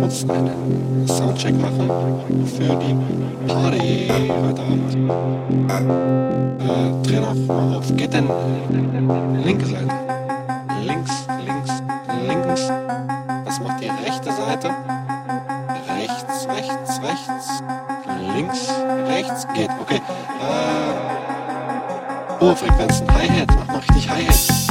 Wir kurz einen Soundcheck machen für die Party heute Abend. Äh, dreh noch mal auf. Geht denn linke Seite? Links, links, links. Was macht die rechte Seite? Rechts, rechts, rechts. Links, rechts. Geht, okay. Äh, hohe Frequenzen. Hi-Hat, mach mal richtig Hi-Hat.